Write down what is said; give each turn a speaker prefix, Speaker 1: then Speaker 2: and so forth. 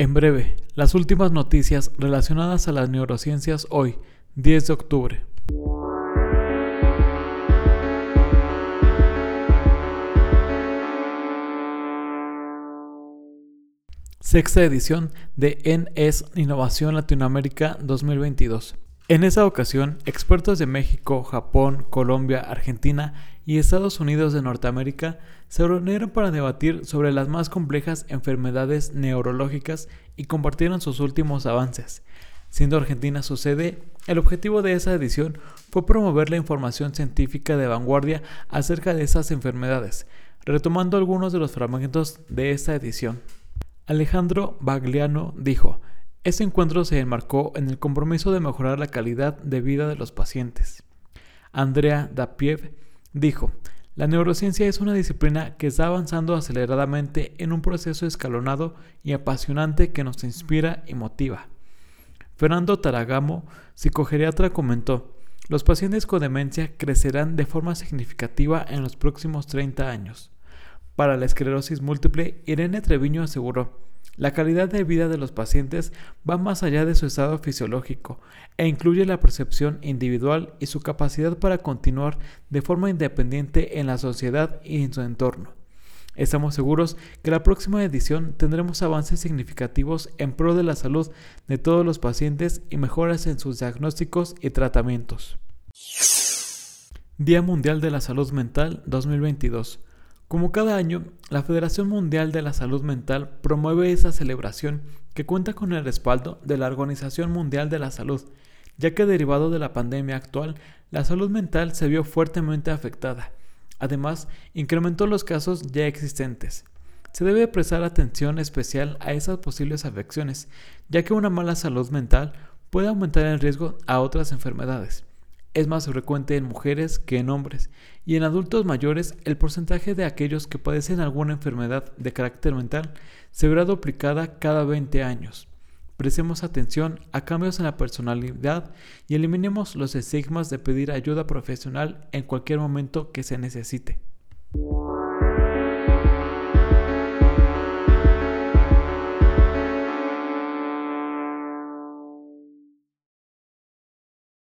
Speaker 1: En breve, las últimas noticias relacionadas a las neurociencias hoy, 10 de octubre. Sexta edición de NS Innovación Latinoamérica 2022. En esa ocasión, expertos de México, Japón, Colombia, Argentina y Estados Unidos de Norteamérica se reunieron para debatir sobre las más complejas enfermedades neurológicas y compartieron sus últimos avances. Siendo Argentina su sede, el objetivo de esa edición fue promover la información científica de vanguardia acerca de esas enfermedades, retomando algunos de los fragmentos de esta edición. Alejandro Bagliano dijo, este encuentro se enmarcó en el compromiso de mejorar la calidad de vida de los pacientes. Andrea Dapiev dijo, la neurociencia es una disciplina que está avanzando aceleradamente en un proceso escalonado y apasionante que nos inspira y motiva. Fernando Taragamo, psicogeriatra, comentó, los pacientes con demencia crecerán de forma significativa en los próximos 30 años. Para la esclerosis múltiple, Irene Treviño aseguró, la calidad de vida de los pacientes va más allá de su estado fisiológico e incluye la percepción individual y su capacidad para continuar de forma independiente en la sociedad y en su entorno. Estamos seguros que la próxima edición tendremos avances significativos en pro de la salud de todos los pacientes y mejoras en sus diagnósticos y tratamientos. Día Mundial de la Salud Mental 2022 como cada año, la Federación Mundial de la Salud Mental promueve esa celebración que cuenta con el respaldo de la Organización Mundial de la Salud, ya que derivado de la pandemia actual, la salud mental se vio fuertemente afectada. Además, incrementó los casos ya existentes. Se debe prestar atención especial a esas posibles afecciones, ya que una mala salud mental puede aumentar el riesgo a otras enfermedades es más frecuente en mujeres que en hombres, y en adultos mayores el porcentaje de aquellos que padecen alguna enfermedad de carácter mental se verá duplicada cada 20 años. Prestemos atención a cambios en la personalidad y eliminemos los estigmas de pedir ayuda profesional en cualquier momento que se necesite.